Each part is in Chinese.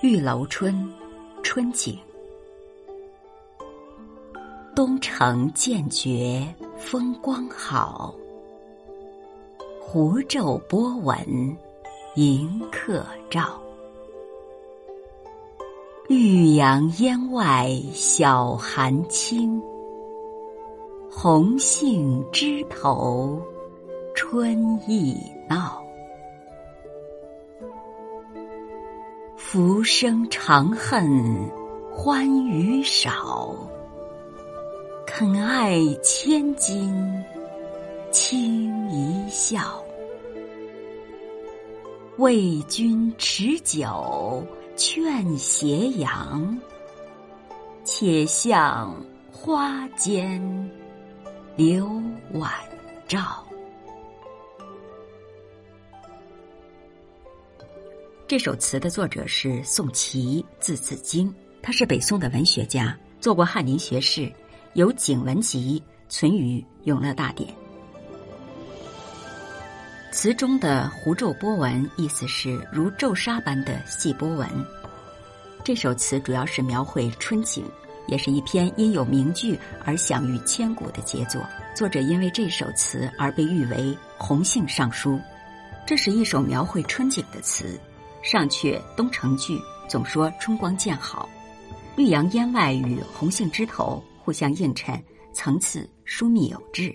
玉楼春，春景。东城渐觉风光好，湖皱波纹迎客照。玉阳烟外晓寒清，红杏枝头春意闹。浮生长恨欢娱少，肯爱千金轻一笑。为君持酒劝斜阳，且向花间留晚照。这首词的作者是宋祁，字子京，他是北宋的文学家，做过翰林学士，有《景文集》存于永乐大典。词中的湖皱波纹，意思是如皱纱般的细波纹。这首词主要是描绘春景，也是一篇因有名句而享誉千古的杰作。作者因为这首词而被誉为“红杏尚书”。这是一首描绘春景的词。上阙东城句总说春光渐好，绿杨烟外与红杏枝头互相映衬，层次疏密有致。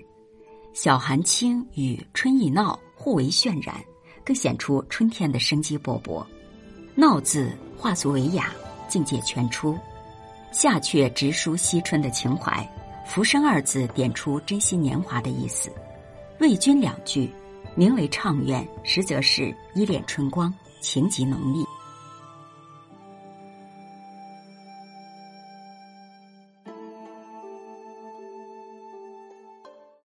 晓寒清与春意闹互为渲染，更显出春天的生机勃勃。闹字化俗为雅，境界全出。下阙直抒惜春的情怀，浮生二字点出珍惜年华的意思。为君两句，名为怅怨，实则是依恋春光。情急能力。